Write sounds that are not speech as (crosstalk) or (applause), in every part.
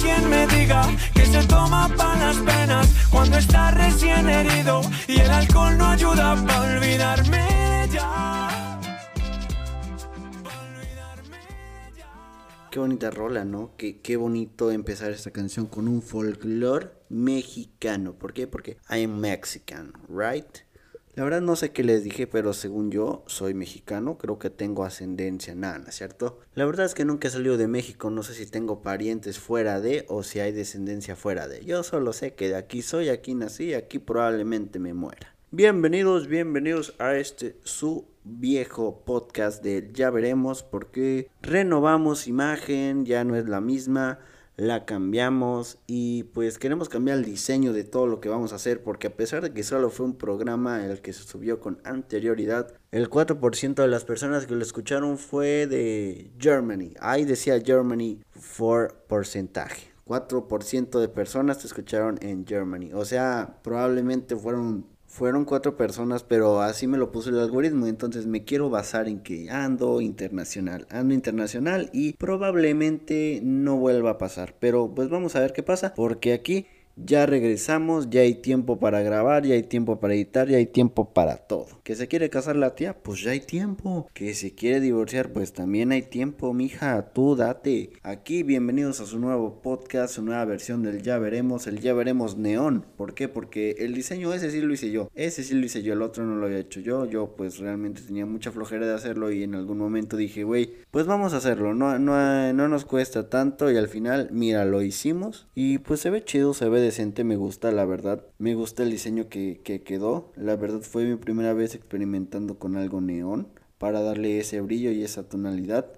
alguien me diga que se toma para las penas cuando está recién herido y el alcohol no ayuda para olvidarme ya. Ya. Qué bonita rola, ¿no? Qué, qué bonito empezar esta canción con un folclore mexicano. ¿Por qué? Porque I am Mexican, right? La verdad no sé qué les dije, pero según yo soy mexicano, creo que tengo ascendencia nana, ¿cierto? La verdad es que nunca he salido de México, no sé si tengo parientes fuera de o si hay descendencia fuera de. Yo solo sé que de aquí soy, aquí nací, aquí probablemente me muera. Bienvenidos, bienvenidos a este su viejo podcast de Ya veremos porque renovamos imagen, ya no es la misma, la cambiamos y pues queremos cambiar el diseño de todo lo que vamos a hacer porque a pesar de que solo fue un programa el que se subió con anterioridad, el 4% de las personas que lo escucharon fue de Germany. Ahí decía Germany for porcentaje. 4% de personas te escucharon en Germany. O sea, probablemente fueron fueron cuatro personas, pero así me lo puso el algoritmo. Entonces me quiero basar en que ando internacional, ando internacional y probablemente no vuelva a pasar. Pero pues vamos a ver qué pasa, porque aquí ya regresamos, ya hay tiempo para grabar, ya hay tiempo para editar, ya hay tiempo para todo. Que se quiere casar la tía, pues ya hay tiempo. Que se quiere divorciar, pues también hay tiempo, mija, tú date. Aquí bienvenidos a su nuevo podcast, su nueva versión del Ya veremos, el Ya veremos neón. ¿Por qué? Porque el diseño ese sí lo hice yo. Ese sí lo hice yo, el otro no lo había hecho yo. Yo pues realmente tenía mucha flojera de hacerlo y en algún momento dije, güey, pues vamos a hacerlo. No, no, no nos cuesta tanto y al final, mira, lo hicimos y pues se ve chido, se ve decente, me gusta, la verdad. Me gusta el diseño que, que quedó. La verdad fue mi primera vez experimentando con algo neón para darle ese brillo y esa tonalidad.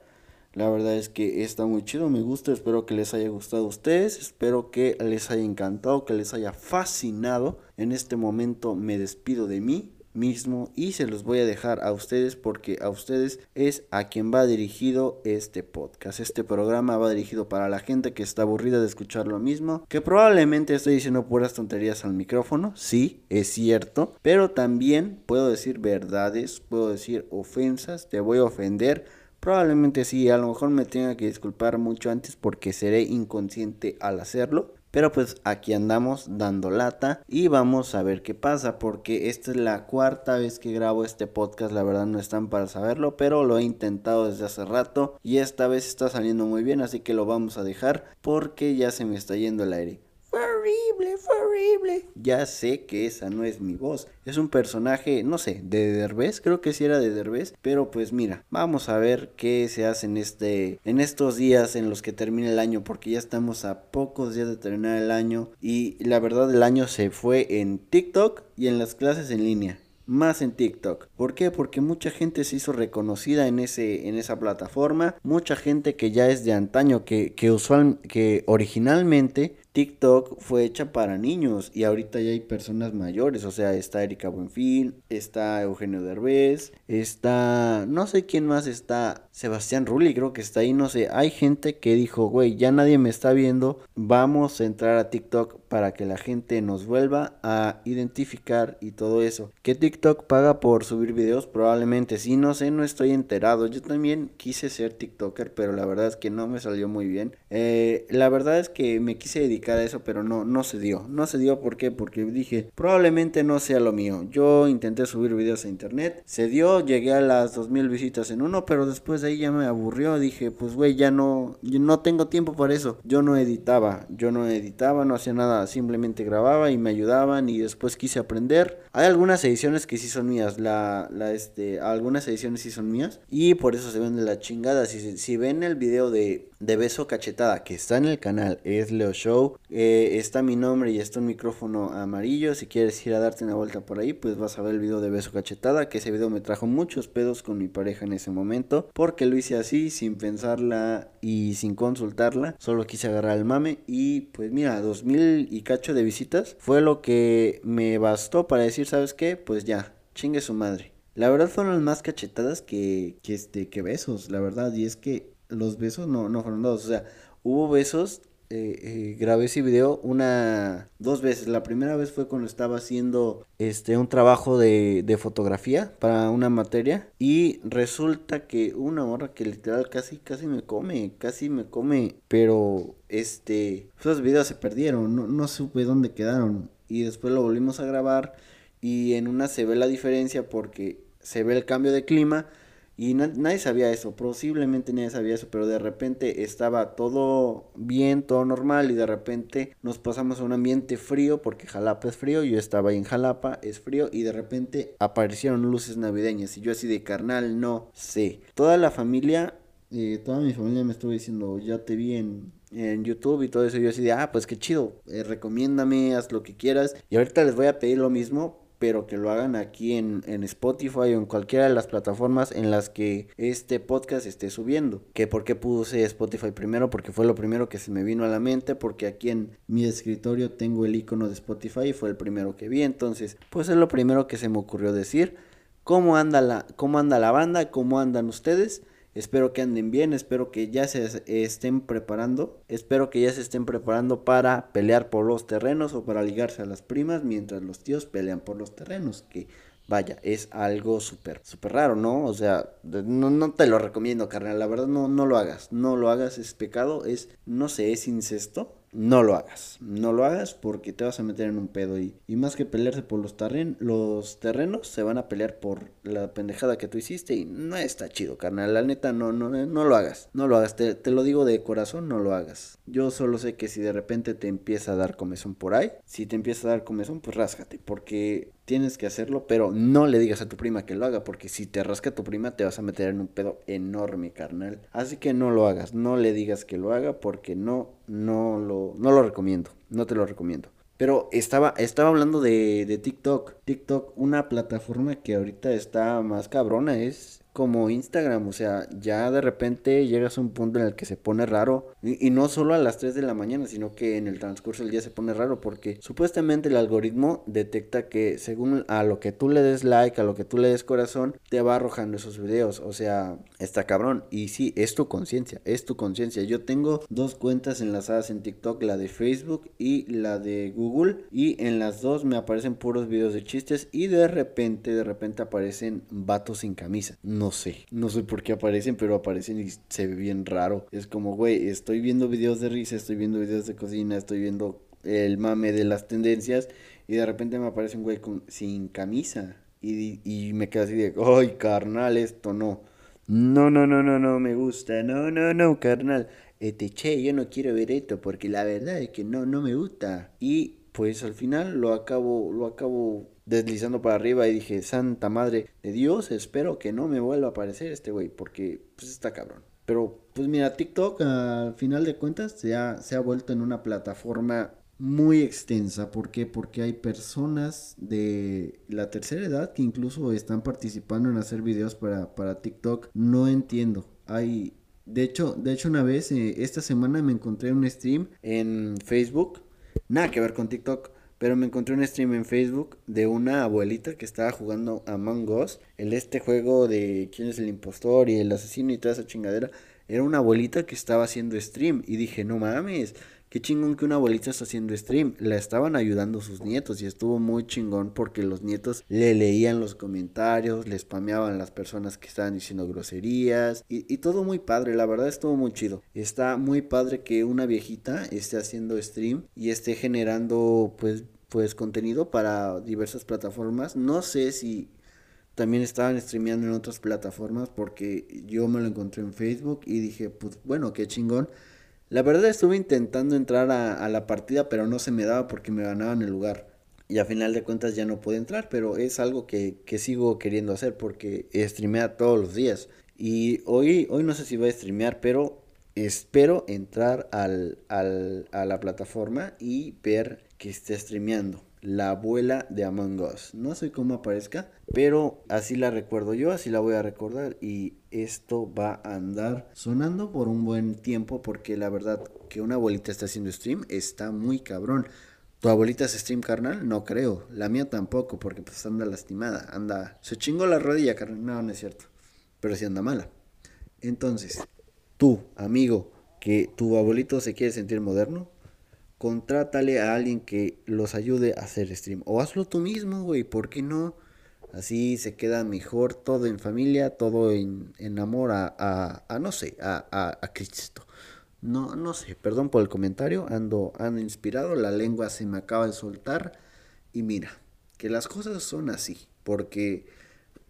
La verdad es que está muy chido, me gusta, espero que les haya gustado a ustedes, espero que les haya encantado, que les haya fascinado. En este momento me despido de mí mismo y se los voy a dejar a ustedes porque a ustedes es a quien va dirigido este podcast. Este programa va dirigido para la gente que está aburrida de escuchar lo mismo, que probablemente estoy diciendo puras tonterías al micrófono, sí, es cierto, pero también puedo decir verdades, puedo decir ofensas, te voy a ofender. Probablemente sí, a lo mejor me tenga que disculpar mucho antes porque seré inconsciente al hacerlo. Pero pues aquí andamos dando lata y vamos a ver qué pasa porque esta es la cuarta vez que grabo este podcast, la verdad no están para saberlo, pero lo he intentado desde hace rato y esta vez está saliendo muy bien, así que lo vamos a dejar porque ya se me está yendo el aire. Fue horrible, fue horrible. Ya sé que esa no es mi voz. Es un personaje, no sé, de Derbez, creo que sí era de Derbez, pero pues mira, vamos a ver qué se hace en este en estos días en los que termina el año porque ya estamos a pocos días de terminar el año y la verdad el año se fue en TikTok y en las clases en línea más en TikTok. ¿Por qué? Porque mucha gente se hizo reconocida en ese en esa plataforma, mucha gente que ya es de antaño que que usual que originalmente TikTok fue hecha para niños y ahorita ya hay personas mayores, o sea, está Erika Buenfil, está Eugenio Derbez, está no sé quién más está, Sebastián Rulli creo que está ahí, no sé, hay gente que dijo, güey, ya nadie me está viendo, vamos a entrar a TikTok para que la gente nos vuelva a identificar y todo eso. ¿Qué TikTok paga por subir videos? Probablemente sí, no sé, no estoy enterado. Yo también quise ser TikToker, pero la verdad es que no me salió muy bien. Eh, la verdad es que me quise dedicar a eso, pero no, no se dio. No se dio, ¿por qué? Porque dije, probablemente no sea lo mío. Yo intenté subir videos a internet, se dio, llegué a las 2000 visitas en uno, pero después de ahí ya me aburrió. Dije, pues güey, ya no, no tengo tiempo para eso. Yo no editaba, yo no editaba, no hacía nada, simplemente grababa y me ayudaban y después quise aprender. Hay algunas ediciones que sí son mías, la, la este, algunas ediciones sí son mías y por eso se ven de la chingada. Si, si ven el video de, de Beso Cachetada que está en el canal, es Leo Show, eh, está mi nombre y está un micrófono amarillo. Si quieres ir a darte una vuelta por ahí, pues vas a ver el video de Beso Cachetada, que ese video me trajo muchos pedos con mi pareja en ese momento, porque lo hice así, sin pensarla y sin consultarla, solo quise agarrar el mame y pues mira, 2000 y cacho de visitas fue lo que me bastó para decir, ¿sabes qué? Pues ya, chingue su madre. La verdad fueron más cachetadas que, que, este, que besos, la verdad. Y es que los besos no, no fueron dados. O sea, hubo besos eh, eh, grabé ese video una, dos veces. La primera vez fue cuando estaba haciendo este, un trabajo de, de fotografía para una materia. Y resulta que una hora que literal casi, casi me come, casi me come. Pero, este, esos videos se perdieron, no, no supe dónde quedaron. Y después lo volvimos a grabar. Y en una se ve la diferencia porque se ve el cambio de clima y nadie sabía eso, posiblemente nadie sabía eso, pero de repente estaba todo bien, todo normal y de repente nos pasamos a un ambiente frío porque Jalapa es frío, yo estaba ahí en Jalapa, es frío y de repente aparecieron luces navideñas y yo así de carnal, no sé. Toda la familia, eh, toda mi familia me estuvo diciendo, ya te vi en, YouTube y todo eso. Yo así de, ah, pues qué chido, eh, recomiéndame, haz lo que quieras. Y ahorita les voy a pedir lo mismo, pero que lo hagan aquí en, Spotify o en cualquiera de las plataformas en las que este podcast esté subiendo. Que por qué puse Spotify primero, porque fue lo primero que se me vino a la mente, porque aquí en mi escritorio tengo el icono de Spotify y fue el primero que vi, entonces pues es lo primero que se me ocurrió decir. ¿Cómo anda la, cómo anda la banda? ¿Cómo andan ustedes? Espero que anden bien, espero que ya se estén preparando, espero que ya se estén preparando para pelear por los terrenos o para ligarse a las primas mientras los tíos pelean por los terrenos, que vaya, es algo súper, súper raro, ¿no? O sea, no, te lo recomiendo, carnal, la verdad no, no lo hagas, no lo hagas, es pecado, es, no sé, es incesto, no lo hagas. No lo hagas porque te vas a meter en un pedo. Y, y más que pelearse por los, terren los terrenos, se van a pelear por la pendejada que tú hiciste. Y no está chido, carnal. La neta, no, no, no lo hagas. No lo hagas. Te, te lo digo de corazón, no lo hagas. Yo solo sé que si de repente te empieza a dar comezón por ahí, si te empieza a dar comezón, pues ráscate. Porque tienes que hacerlo, pero no le digas a tu prima que lo haga, porque si te rasca tu prima te vas a meter en un pedo enorme, carnal. Así que no lo hagas, no le digas que lo haga, porque no, no lo, no lo recomiendo, no te lo recomiendo. Pero estaba, estaba hablando de, de TikTok. TikTok, una plataforma que ahorita está más cabrona, es como Instagram, o sea, ya de repente llegas a un punto en el que se pone raro, y, no solo a las 3 de la mañana, sino que en el transcurso del día se pone raro, porque supuestamente el algoritmo detecta que según a lo que tú le des like, a lo que tú le des corazón, te va arrojando esos videos, o sea, está cabrón, y sí, es tu conciencia, es tu conciencia. Yo tengo dos cuentas enlazadas en TikTok, la de Facebook y la de Google, y en las dos me aparecen puros videos de chistes, y de repente, de repente aparecen vatos sin camisa sé, no sé por qué aparecen, pero aparecen y se ve bien raro. Es como, güey, estoy viendo videos de risa, estoy viendo videos de cocina, estoy viendo el mame de las tendencias y de repente me aparece un güey con, sin camisa y, y me quedo así de, ay, carnal, esto no. No, no, no, no, no me gusta, no, no, no, carnal. Este, che, yo no quiero ver esto porque la verdad es que no, no me gusta. Y pues al final lo acabo, lo acabo deslizando para arriba y dije, Santa Madre de Dios, espero que no me vuelva a aparecer este güey, porque pues está cabrón. Pero pues mira, TikTok al final de cuentas se ha, se ha vuelto en una plataforma muy extensa. ¿Por qué? Porque hay personas de la tercera edad que incluso están participando en hacer videos para, para TikTok. No entiendo. Hay... De hecho, de hecho una vez, eh, esta semana me encontré un stream en Facebook. Nada que ver con TikTok pero me encontré un stream en Facebook de una abuelita que estaba jugando Among Us. El este juego de quién es el impostor y el asesino y toda esa chingadera. Era una abuelita que estaba haciendo stream. Y dije, no mames, Qué chingón que una abuelita está haciendo stream. La estaban ayudando sus nietos y estuvo muy chingón porque los nietos le leían los comentarios, le spameaban las personas que estaban diciendo groserías y, y, todo muy padre. La verdad estuvo muy chido. Está muy padre que una viejita esté haciendo stream y esté generando pues pues contenido para diversas plataformas. No sé si también estaban streameando en otras plataformas porque yo me lo encontré en Facebook y dije, pues bueno, qué chingón la verdad estuve intentando entrar a, la partida, pero no se me daba porque me ganaban el lugar. Y a final de cuentas ya no pude entrar, pero es algo que, sigo queriendo hacer porque streamea todos los días. Y hoy, hoy no sé si voy a streamear, pero espero entrar al, a la plataforma y ver que esté streameando la abuela de Among Us. No sé cómo aparezca, pero así la recuerdo yo, así la voy a recordar y esto va a andar sonando por un buen tiempo porque la verdad que una abuelita está haciendo stream está muy cabrón. ¿Tu abuelita es stream carnal? No creo. La mía tampoco porque pues anda lastimada, anda... Se chingó la rodilla carnal. No, no es cierto. Pero sí anda mala. Entonces, tú, amigo, que tu abuelito se quiere sentir moderno, contrátale a alguien que los ayude a hacer stream. O hazlo tú mismo, güey, ¿por qué no? Así se queda mejor todo en familia, todo en, en amor a, a, no sé, a, a, Cristo. No, no sé, perdón por el comentario, ando, ando inspirado, la lengua se me acaba de soltar. Y mira, que las cosas son así, porque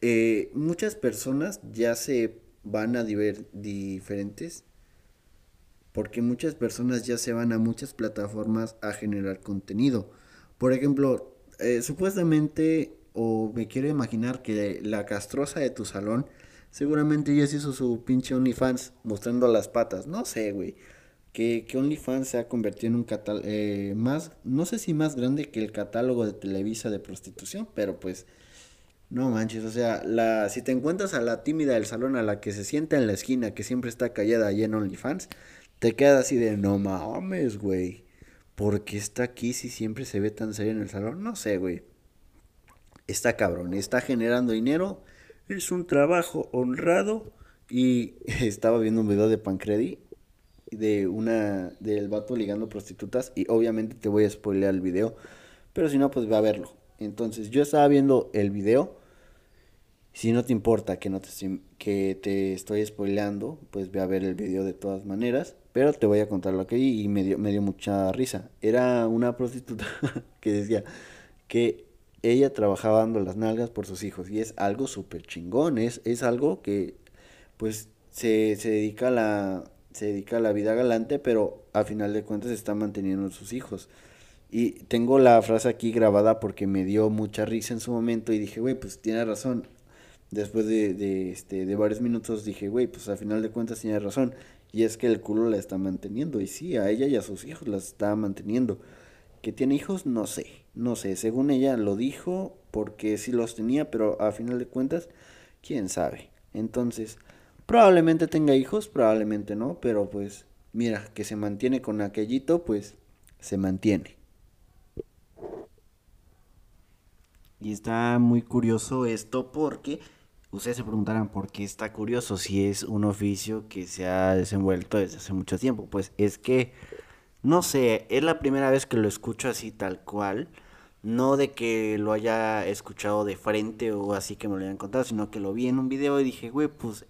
eh, muchas personas ya se van a diver, diferentes porque muchas personas ya se van a muchas plataformas a generar contenido. Por ejemplo, eh, supuestamente, o me quiero imaginar que la castrosa de tu salón seguramente ya se hizo su pinche OnlyFans mostrando las patas. No sé, güey. Que, que OnlyFans se ha convertido en un catálogo eh, más, no sé si más grande que el catálogo de Televisa de prostitución, pero pues no manches, o sea, la, si te encuentras a la tímida del salón, a la que se sienta en la esquina, que siempre está callada allí en OnlyFans, te queda así de, no mames, güey. ¿Por qué está aquí si siempre se ve tan serio en el salón? No sé, güey. Está cabrón, está generando dinero. Es un trabajo honrado. Y (laughs) estaba viendo un video de Pancredi de una del vato ligando prostitutas y obviamente te voy a spoilear el video, pero si no pues va a verlo. Entonces, yo estaba viendo el video. Si no te importa que no te que te estoy spoileando, pues ve a ver el video de todas maneras. Pero te voy a contar lo que y me dio, me dio mucha risa. Era una prostituta (laughs) que decía que ella trabajaba dando las nalgas por sus hijos. Y es algo súper chingón. Es, es algo que pues se, se, dedica a la, se dedica a la vida galante, pero a final de cuentas está manteniendo a sus hijos. Y tengo la frase aquí grabada porque me dio mucha risa en su momento y dije, güey, pues tiene razón. Después de, de, este, de varios minutos dije, güey, pues a final de cuentas tiene razón. Y es que el culo la está manteniendo. Y sí, a ella y a sus hijos la está manteniendo. ¿Que tiene hijos? No sé. No sé. Según ella lo dijo porque sí los tenía, pero a final de cuentas, quién sabe. Entonces, probablemente tenga hijos, probablemente no. Pero pues, mira, que se mantiene con aquellito, pues se mantiene. Y está muy curioso esto porque ustedes se preguntarán por qué está curioso si es un oficio que se ha desenvuelto desde hace mucho tiempo. Pues es que, no sé, es la primera vez que lo escucho así tal cual. No de que lo haya escuchado de frente o así que me lo hayan contado, sino que lo vi en un video y dije, güey, pues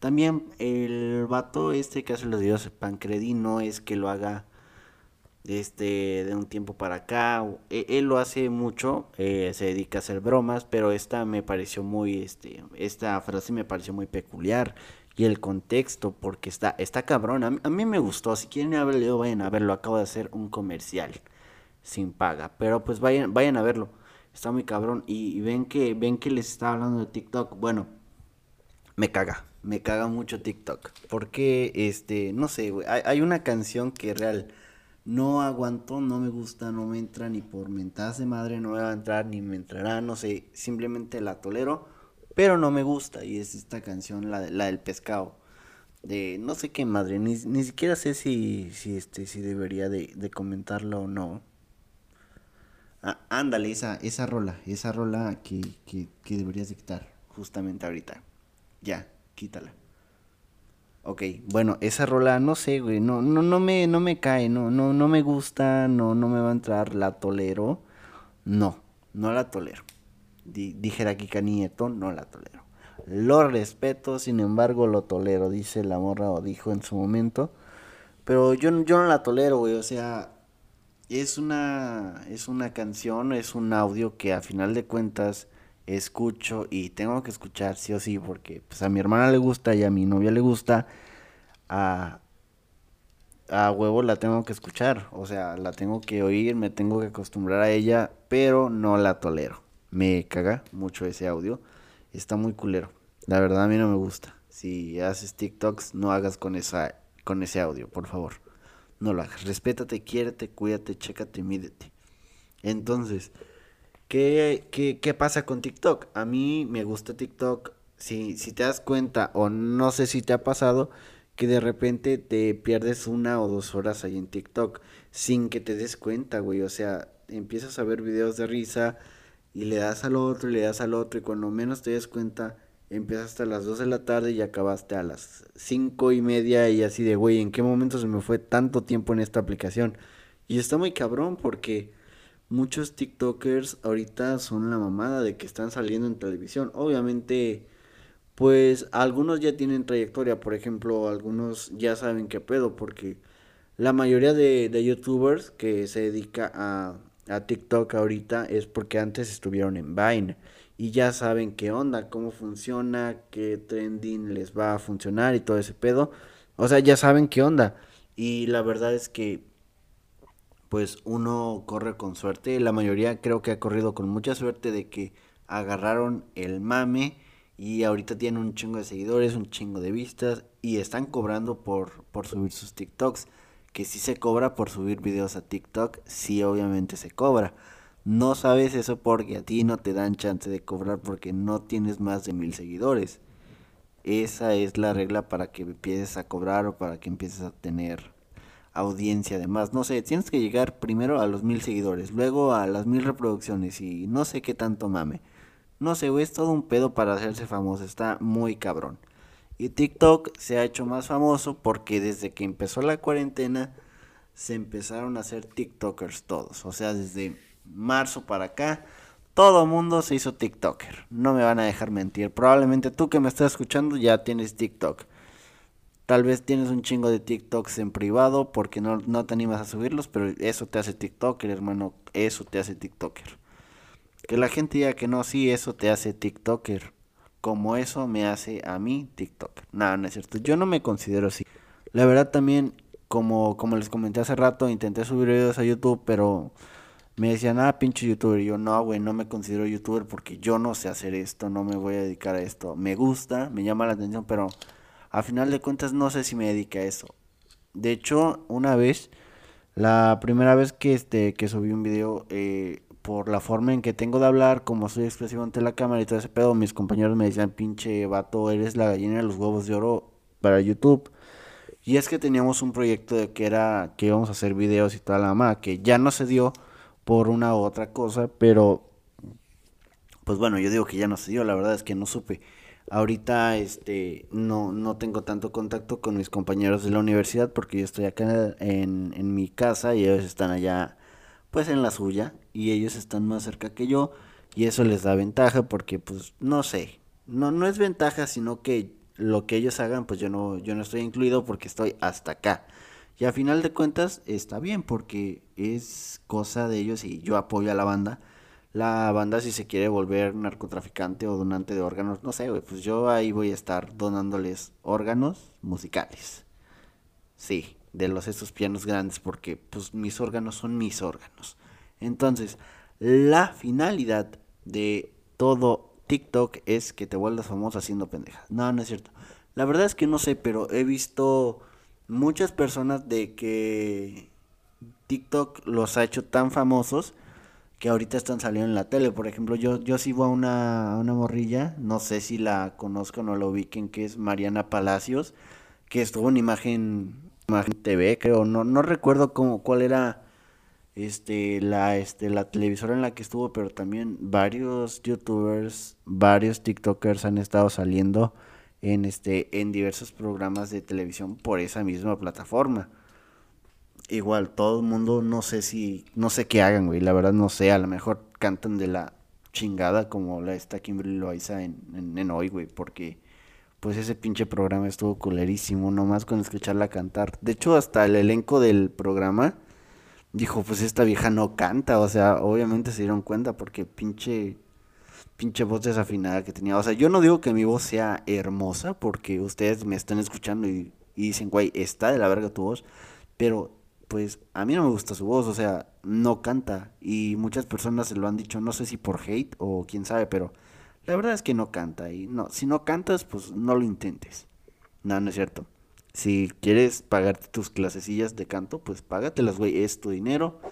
también el vato este que hace los videos, Pancredi, no es que lo haga este de un tiempo para acá e, él, lo hace mucho eh, se dedica a hacer bromas pero esta me pareció muy este esta frase me pareció muy peculiar y el contexto porque está está cabrón a, mí me gustó si quieren haberlo vayan a verlo acabo de hacer un comercial sin paga pero pues vayan vayan a verlo está muy cabrón y, ven que ven que les está hablando de TikTok bueno me caga me caga mucho TikTok porque este no sé hay, hay una canción que real no aguanto, no me gusta, no me entra ni por mentadas de madre, no me va a entrar ni me entrará, no sé, simplemente la tolero, pero no me gusta y es esta canción, la, la del pescado, de no sé qué madre, ni, ni siquiera sé si, si, este, si debería de, de comentarlo o no. Ah, ándale, esa, esa rola, esa rola que, que, que deberías de quitar justamente ahorita. Ya, quítala. Ok, bueno, esa rola, no sé, güey, no, no, no me, no me cae, no, no, no me gusta, no, no me va a entrar, la tolero. No, no la tolero. dijera Kika Nieto, no la tolero. Lo respeto, sin embargo, lo tolero, dice la morra o dijo en su momento. Pero yo, yo no la tolero, güey, o sea, es una, es una canción, es un audio que a final de cuentas escucho y tengo que escuchar sí o sí porque pues a mi hermana le gusta y a mi novia le gusta a a huevo la tengo que escuchar, o sea, la tengo que oír, me tengo que acostumbrar a ella, pero no la tolero. Me caga mucho ese audio, está muy culero. La verdad a mí no me gusta. Si haces TikToks, no hagas con esa con ese audio, por favor. No lo hagas. Respétate, quiérete, cuídate, chécate, mídete. Entonces, ¿Qué, qué, qué pasa con TikTok? A mí me gusta TikTok. Si, si te das cuenta, o no sé si te ha pasado, que de repente te pierdes una o dos horas ahí en TikTok sin que te des cuenta, güey. O sea, empiezas a ver videos de risa y le das al otro y le das al otro y cuando menos te des cuenta empezaste a las 2 de la tarde y acabaste a las 5 y media y así de, güey, ¿en qué momento se me fue tanto tiempo en esta aplicación? Y está muy cabrón porque muchos TikTokers ahorita son la mamada de que están saliendo en televisión. Obviamente, pues algunos ya tienen trayectoria, por ejemplo, algunos ya saben qué pedo porque la mayoría de, de youtubers que se dedica a, a TikTok ahorita es porque antes estuvieron en Vine y ya saben qué onda, cómo funciona, qué trending les va a funcionar y todo ese pedo. O sea, ya saben qué onda. Y la verdad es que pues uno corre con suerte. La mayoría creo que ha corrido con mucha suerte de que agarraron el mame y ahorita tienen un chingo de seguidores, un chingo de vistas y están cobrando por, por subir sus TikToks. Que si se cobra por subir videos a TikTok, sí obviamente se cobra. No sabes eso porque a ti no te dan chance de cobrar porque no tienes más de mil seguidores. Esa es la regla para que empieces a cobrar o para que empieces a tener audiencia además. No sé, tienes que llegar primero a los mil seguidores, luego a las mil reproducciones y no sé qué tanto mame. No sé, es todo un pedo para hacerse famoso, está muy cabrón. Y TikTok se ha hecho más famoso porque desde que empezó la cuarentena se empezaron a hacer TikTokers todos. O sea, desde marzo para acá, todo mundo se hizo TikToker. No me van a dejar mentir. Probablemente tú que me estás escuchando ya tienes TikTok. Tal vez tienes un chingo de TikToks en privado porque no, no te animas a subirlos, pero eso te hace TikToker, hermano. Eso te hace TikToker. Que la gente diga que no, sí, eso te hace TikToker. Como eso me hace a mí TikToker. Nada, no es cierto. Yo no me considero así. La verdad también, como, como les comenté hace rato, intenté subir videos a YouTube, pero me decían, ah, pinche youtuber. Y yo, no, güey, no me considero youtuber porque yo no sé hacer esto, no me voy a dedicar a esto. Me gusta, me llama la atención, pero a final de cuentas no sé si me dedique a eso. De hecho, una vez, la primera vez que, este, que subí un video, eh, por la forma en que tengo de hablar, como soy expresivo ante la cámara y todo ese pedo, mis compañeros me decían, pinche vato, eres la gallina de los huevos de oro para YouTube. Y es que teníamos un proyecto de que era que íbamos a hacer videos y toda la mamá, que ya no se dio por una u otra cosa, pero pues bueno, yo digo que ya no se dio, la verdad es que no supe. Ahorita este no, no tengo tanto contacto con mis compañeros de la universidad porque yo estoy acá en, en mi casa y ellos están allá pues en la suya y ellos están más cerca que yo y eso les da ventaja porque pues no sé, no no es ventaja sino que lo que ellos hagan pues yo no yo no estoy incluido porque estoy hasta acá. Y a final de cuentas está bien porque es cosa de ellos y yo apoyo a la banda. La banda si se quiere volver narcotraficante o donante de órganos, no sé, pues yo ahí voy a estar donándoles órganos musicales. Sí, de los estos pianos grandes porque pues mis órganos son mis órganos. Entonces, la finalidad de todo TikTok es que te vuelvas famoso haciendo pendejas. No, no es cierto. La verdad es que no sé, pero he visto muchas personas de que TikTok los ha hecho tan famosos que ahorita están saliendo en la tele. Por ejemplo, yo, yo sigo a una, una morrilla, no sé si la conozcan o la ubiquen, que es Mariana Palacios, que estuvo en Imagen, Imagen TV, creo, no, no recuerdo cómo, cuál era este la este la televisora en la que estuvo, pero también varios youtubers, varios TikTokers han estado saliendo en este en diversos programas de televisión por esa misma plataforma. Igual todo el mundo no sé si no sé qué hagan, güey, la verdad no sé, a lo mejor cantan de la chingada como la está Kimberly Loaiza en, en, en hoy, güey, porque pues ese pinche programa estuvo culerísimo, nomás con escucharla cantar. De hecho, hasta el elenco del programa dijo, pues esta vieja no canta, o sea, obviamente se dieron cuenta porque pinche pinche voz desafinada que tenía. O sea, yo no digo que mi voz sea hermosa, porque ustedes me están escuchando y, dicen, güey, está de la verga tu voz, pero pues a mí no me gusta su voz, o sea, no canta. Y muchas personas se lo han dicho, no sé si por hate o quién sabe, pero la verdad es que no canta. Y no, si no cantas, pues no lo intentes. No, no es cierto. Si quieres pagarte tus clasecillas de canto, pues págatelas, güey, es tu dinero. (laughs)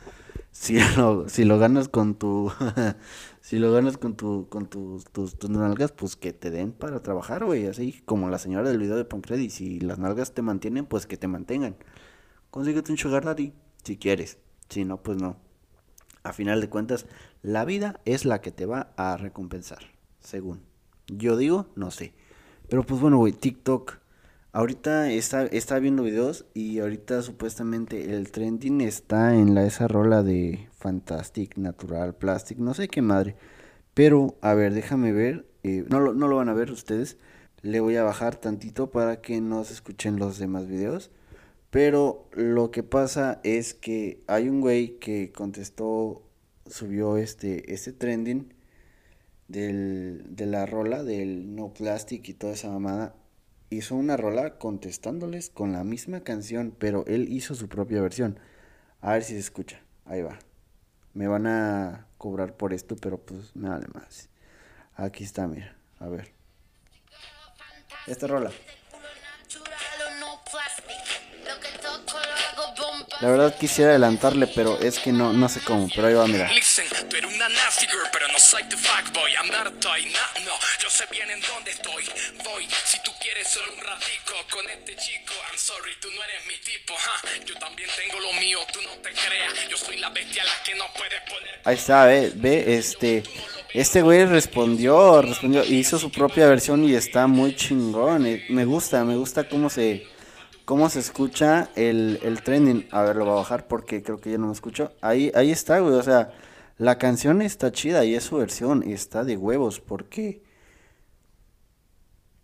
Si lo, si lo ganas con tu (laughs) si lo ganas con tu con tus, tus, nalgas, pues que te den para trabajar, güey, así como la señora del video de Pancredi, si las nalgas te mantienen, pues que te mantengan. Consíguete un sugar daddy si quieres, si no pues no. A final de cuentas, la vida es la que te va a recompensar, según. Yo digo, no sé. Pero pues bueno, güey, TikTok. Ahorita está, está viendo videos y ahorita supuestamente el trending está en la esa rola de Fantastic, Natural, Plastic, no sé qué madre. Pero, a ver, déjame ver. Eh, no, no lo van a ver ustedes. Le voy a bajar tantito para que no se escuchen los demás videos. Pero lo que pasa es que hay un güey que contestó, subió este, este trending del, de la rola del No Plastic y toda esa mamada. Hizo una rola contestándoles con la misma canción, pero él hizo su propia versión. A ver si se escucha. Ahí va. Me van a cobrar por esto, pero pues me vale más. Aquí está, mira. A ver. Esta rola. La verdad quisiera adelantarle, pero es que no, no sé cómo. Pero ahí va, mira. Listen, tú eres una nasty girl, pero no soy tu fuckboy. I'm not a toy, nah, no. Yo sé bien en dónde estoy. Voy, si tú quieres solo un ratico con este chico. I'm sorry, tú no eres mi tipo, ha. Yo también tengo lo mío, tú no te creas. Yo soy la bestia a la que no puedes poner. Ahí está, ve, ve, este. Este güey respondió, respondió, hizo su propia versión y está muy chingón. eh, Me gusta, me gusta cómo se, cómo se escucha el, el trending. A ver, lo voy a bajar porque creo que ya no me escucho. Ahí, ahí está, güey. O sea, la canción está chida y es su versión. Está de huevos porque...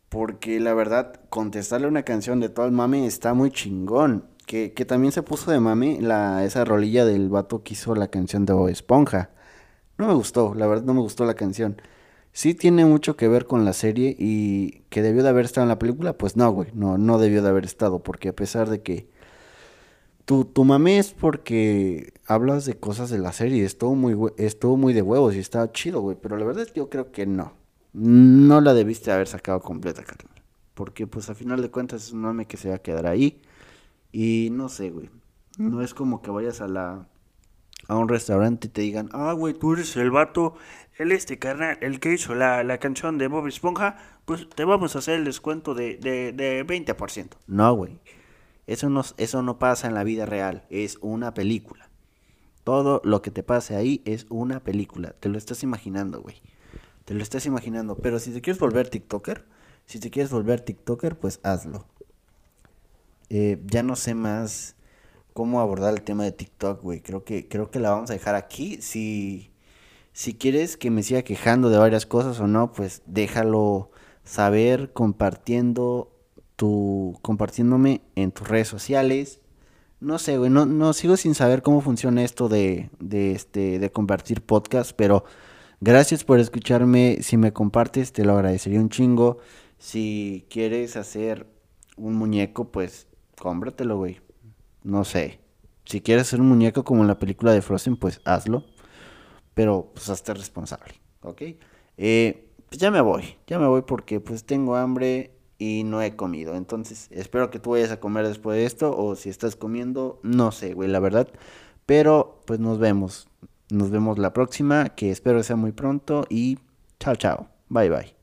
Porque la verdad, contestarle una canción de todo el mame está muy chingón. Que, que también se puso de mame la, esa rolilla del vato que hizo la canción de Bob Esponja. No me gustó, la verdad no me gustó la canción. Sí tiene mucho que ver con la serie y que debió de haber estado en la película, pues no, güey, no, no debió de haber estado, porque a pesar de que tu, tu mame es porque hablas de cosas de la serie, estuvo muy, estuvo muy de huevos y estaba chido, güey, pero la verdad es que yo creo que no. No la debiste haber sacado completa, carnal. Porque pues a final de cuentas es un mame que se va a quedar ahí. Y no sé, güey. No es como que vayas a la a un restaurante y te digan, ah, güey, tú eres el vato, el este carnal, el que hizo la, la canción de Bob Esponja, pues te vamos a hacer el descuento de, de, de 20%. No, güey. Eso no, eso no pasa en la vida real, es una película. Todo lo que te pase ahí es una película. Te lo estás imaginando, güey. Te lo estás imaginando. Pero si te quieres volver TikToker, si te quieres volver TikToker, pues hazlo. Eh, ya no sé más cómo abordar el tema de TikTok, güey. Creo que, creo que la vamos a dejar aquí. Si, si quieres que me siga quejando de varias cosas o no, pues déjalo saber compartiendo tu, compartiéndome en tus redes sociales. No sé, güey, no, no sigo sin saber cómo funciona esto de, de este, de compartir podcast, pero gracias por escucharme. Si me compartes, te lo agradecería un chingo. Si quieres hacer un muñeco, pues cómpratelo, güey. No sé. Si quieres hacer un muñeco como en la película de Frozen, pues hazlo. Pero pues hazte responsable, ¿ok? Eh, pues ya me voy. Ya me voy porque pues tengo hambre y no he comido. Entonces espero que tú vayas a comer después de esto. O si estás comiendo, no sé, güey, la verdad. Pero pues nos vemos. Nos vemos la próxima, que espero sea muy pronto. Y chao, chao. Bye, bye.